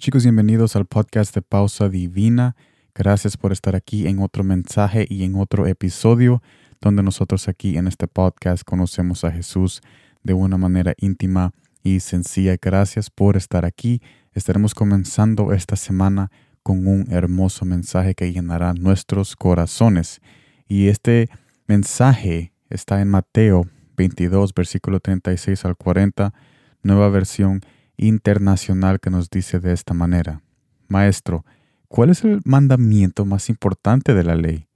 Chicos, bienvenidos al podcast de Pausa Divina. Gracias por estar aquí en otro mensaje y en otro episodio donde nosotros aquí en este podcast conocemos a Jesús de una manera íntima y sencilla. Gracias por estar aquí. Estaremos comenzando esta semana con un hermoso mensaje que llenará nuestros corazones. Y este mensaje está en Mateo 22, versículo 36 al 40, nueva versión internacional que nos dice de esta manera. Maestro, ¿cuál es el mandamiento más importante de la ley?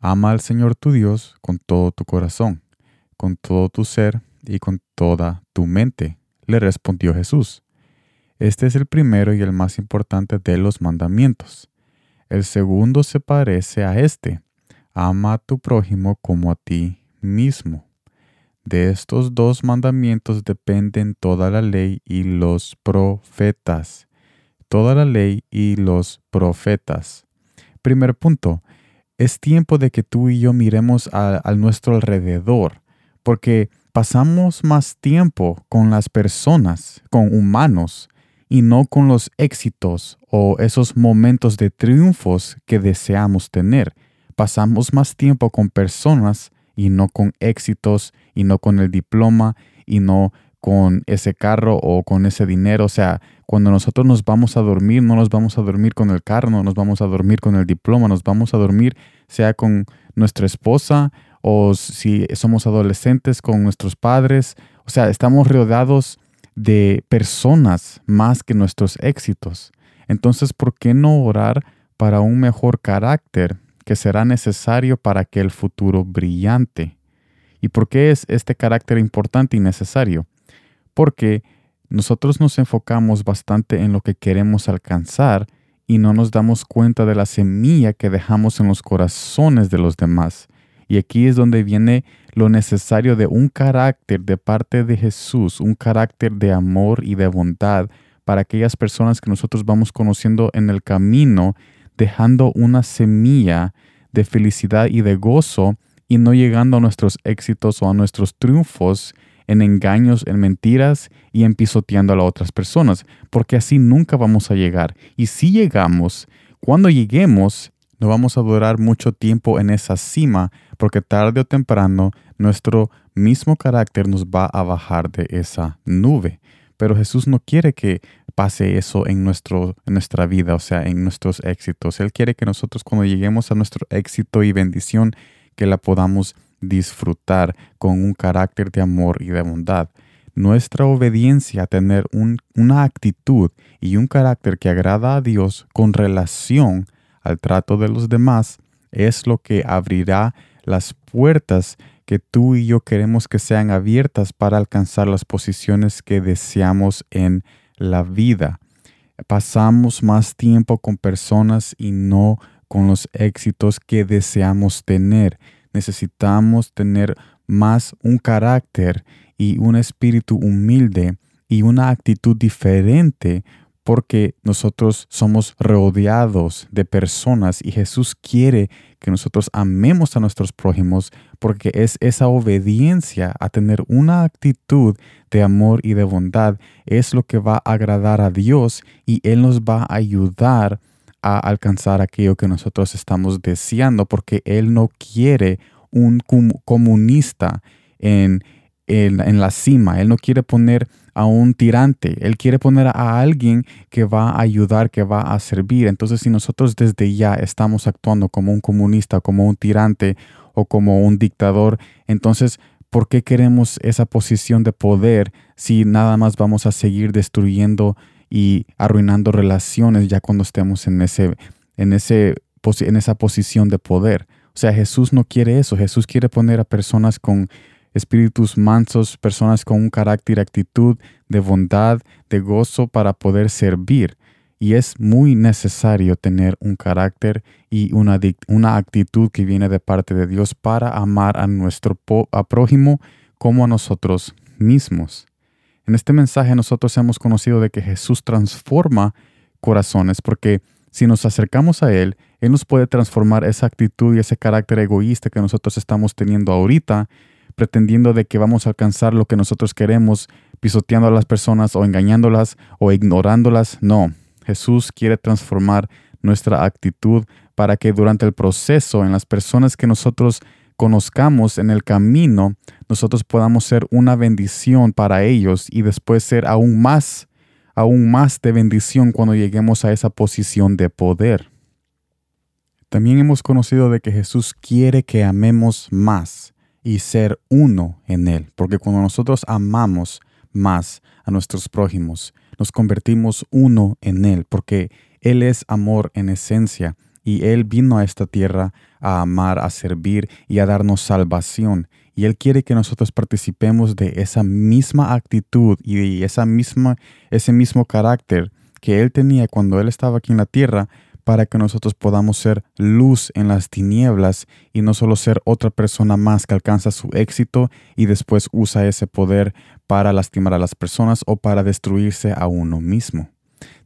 Ama al Señor tu Dios con todo tu corazón, con todo tu ser y con toda tu mente, le respondió Jesús. Este es el primero y el más importante de los mandamientos. El segundo se parece a este. Ama a tu prójimo como a ti mismo. De estos dos mandamientos dependen toda la ley y los profetas. Toda la ley y los profetas. Primer punto. Es tiempo de que tú y yo miremos a, nuestro alrededor, porque pasamos más tiempo con las personas, con humanos, y no con los éxitos o esos momentos de triunfos que deseamos tener. Pasamos más tiempo con personas y no con éxitos y no con el diploma y no con ese carro o con ese dinero. O sea, cuando nosotros nos vamos a dormir, no nos vamos a dormir con el carro, no nos vamos a dormir con el diploma, nos vamos a dormir sea con nuestra esposa o si somos adolescentes con nuestros padres. O sea, estamos rodeados de personas más que nuestros éxitos. Entonces, ¿por qué no orar para un mejor carácter que será necesario para que el futuro brillante. ¿Y por qué es este carácter importante y necesario? Porque nosotros nos enfocamos bastante en lo que queremos alcanzar y no nos damos cuenta de la semilla que dejamos en los corazones de los demás. Y aquí es donde viene lo necesario de un carácter de parte de Jesús, un carácter de amor y de bondad para aquellas personas que nosotros vamos conociendo en el camino dejando una semilla de felicidad y de gozo y no llegando a nuestros éxitos o a nuestros triunfos en engaños, en mentiras y en pisoteando a las otras personas, porque así nunca vamos a llegar. Y si llegamos, cuando lleguemos, no vamos a durar mucho tiempo en esa cima, porque tarde o temprano nuestro mismo carácter nos va a bajar de esa nube. Pero Jesús no quiere que pase eso en, nuestro, nuestra vida, o sea, en nuestros éxitos. Él quiere que nosotros cuando lleguemos a nuestro éxito y bendición, que la podamos disfrutar con un carácter de amor y de bondad. Nuestra obediencia a tener una actitud y un carácter que agrada a Dios con relación al trato de los demás es lo que abrirá las puertas que tú y yo queremos que sean abiertas para alcanzar las posiciones que deseamos en la vida. Pasamos más tiempo con personas y no con los éxitos que deseamos tener. Necesitamos tener más un carácter y un espíritu humilde y una actitud diferente porque nosotros somos rodeados de personas y Jesús quiere que nosotros amemos a nuestros prójimos porque es esa obediencia a tener una actitud de amor y de bondad es lo que va a agradar a Dios y Él nos va a ayudar a alcanzar aquello que nosotros estamos deseando porque Él no quiere un comunista en, en la cima, Él no quiere poner a un tirante, Él quiere poner a alguien que va a ayudar, que va a servir. Entonces, si nosotros desde ya estamos actuando como un comunista, como un tirante o como un dictador, entonces, ¿por qué queremos esa posición de poder si nada más vamos a seguir destruyendo y arruinando relaciones ya cuando estemos en, ese, en, ese, en esa posición de poder? O sea, Jesús no quiere eso. Jesús quiere poner a personas con espíritus mansos, personas con un carácter y actitud de bondad, de gozo para poder servir. Y es muy necesario tener un carácter y una, una actitud que viene de parte de Dios para amar a nuestro prójimo como a nosotros mismos. En este mensaje nosotros hemos conocido de que Jesús transforma corazones porque si nos acercamos a Él, Él nos puede transformar esa actitud y ese carácter egoísta que nosotros estamos teniendo ahorita pretendiendo de que vamos a alcanzar lo que nosotros queremos, pisoteando a las personas o engañándolas o ignorándolas. No, Jesús quiere transformar nuestra actitud para que durante el proceso, en las personas que nosotros conozcamos en el camino, nosotros podamos ser una bendición para ellos y después ser aún más, aún más de bendición cuando lleguemos a esa posición de poder. También hemos conocido de que Jesús quiere que amemos más y ser uno en Él, porque cuando nosotros amamos más a nuestros prójimos, nos convertimos uno en Él, porque Él es amor en esencia y Él vino a esta tierra a amar, a servir y a darnos salvación. Y Él quiere que nosotros participemos de esa misma actitud y de esa misma, ese mismo carácter que Él tenía cuando Él estaba aquí en la tierra para que nosotros podamos ser luz en las tinieblas y no solo ser otra persona más que alcanza su éxito y después usa ese poder para lastimar a las personas o para destruirse a uno mismo.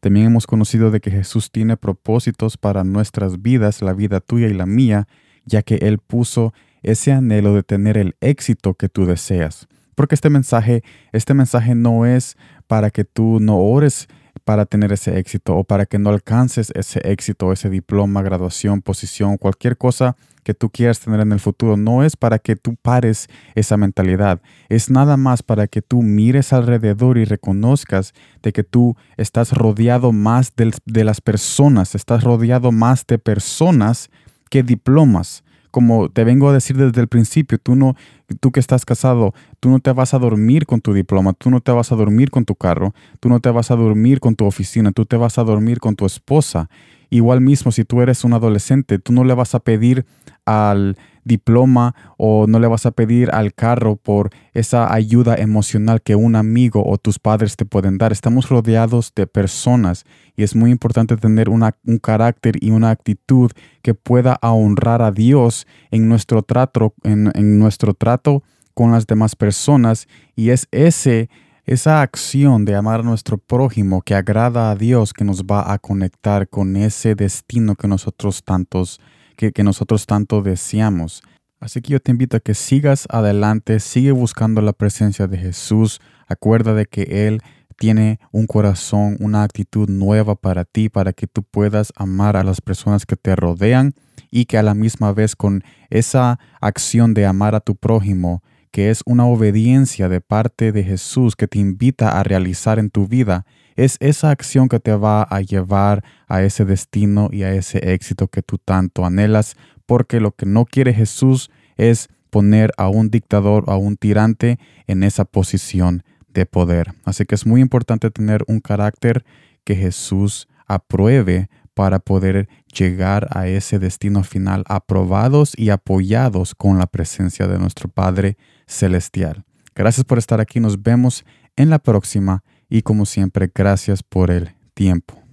También hemos conocido de que Jesús tiene propósitos para nuestras vidas, la vida tuya y la mía, ya que Él puso ese anhelo de tener el éxito que tú deseas. Porque este mensaje, este mensaje no es para que tú no ores para tener ese éxito o para que no alcances ese éxito, ese diploma, graduación, posición, cualquier cosa que tú quieras tener en el futuro. No es para que tú pares esa mentalidad. Es nada más para que tú mires alrededor y reconozcas de que tú estás rodeado más de, de las personas, estás rodeado más de personas que diplomas como te vengo a decir desde el principio, tú no, tú que estás casado, tú no te vas a dormir con tu diploma, tú no te vas a dormir con tu carro, tú no te vas a dormir con tu oficina, tú te vas a dormir con tu esposa. Igual mismo, si tú eres un adolescente, tú no le vas a pedir al diploma o no le vas a pedir al carro por esa ayuda emocional que un amigo o tus padres te pueden dar. Estamos rodeados de personas y es muy importante tener un carácter y una actitud que pueda honrar a Dios en nuestro trato, en, en nuestro trato con las demás personas y es ese esa acción de amar a nuestro prójimo que agrada a Dios que nos va a conectar con ese destino que nosotros tantos que, nosotros tanto deseamos. Así que yo te invito a que sigas adelante, sigue buscando la presencia de Jesús. Acuerda de que Él tiene un corazón, una actitud nueva para ti, para que tú puedas amar a las personas que te rodean y que a la misma vez con esa acción de amar a tu prójimo, que es una obediencia de parte de Jesús que te invita a realizar en tu vida, es esa acción que te va a llevar a ese destino y a ese éxito que tú tanto anhelas, porque lo que no quiere Jesús es poner a un dictador, a un tirante en esa posición de poder. Así que es muy importante tener un carácter que Jesús apruebe para poder llegar a ese destino final aprobados y apoyados con la presencia de nuestro Padre Celestial. Gracias por estar aquí, nos vemos en la próxima y como siempre, gracias por el tiempo.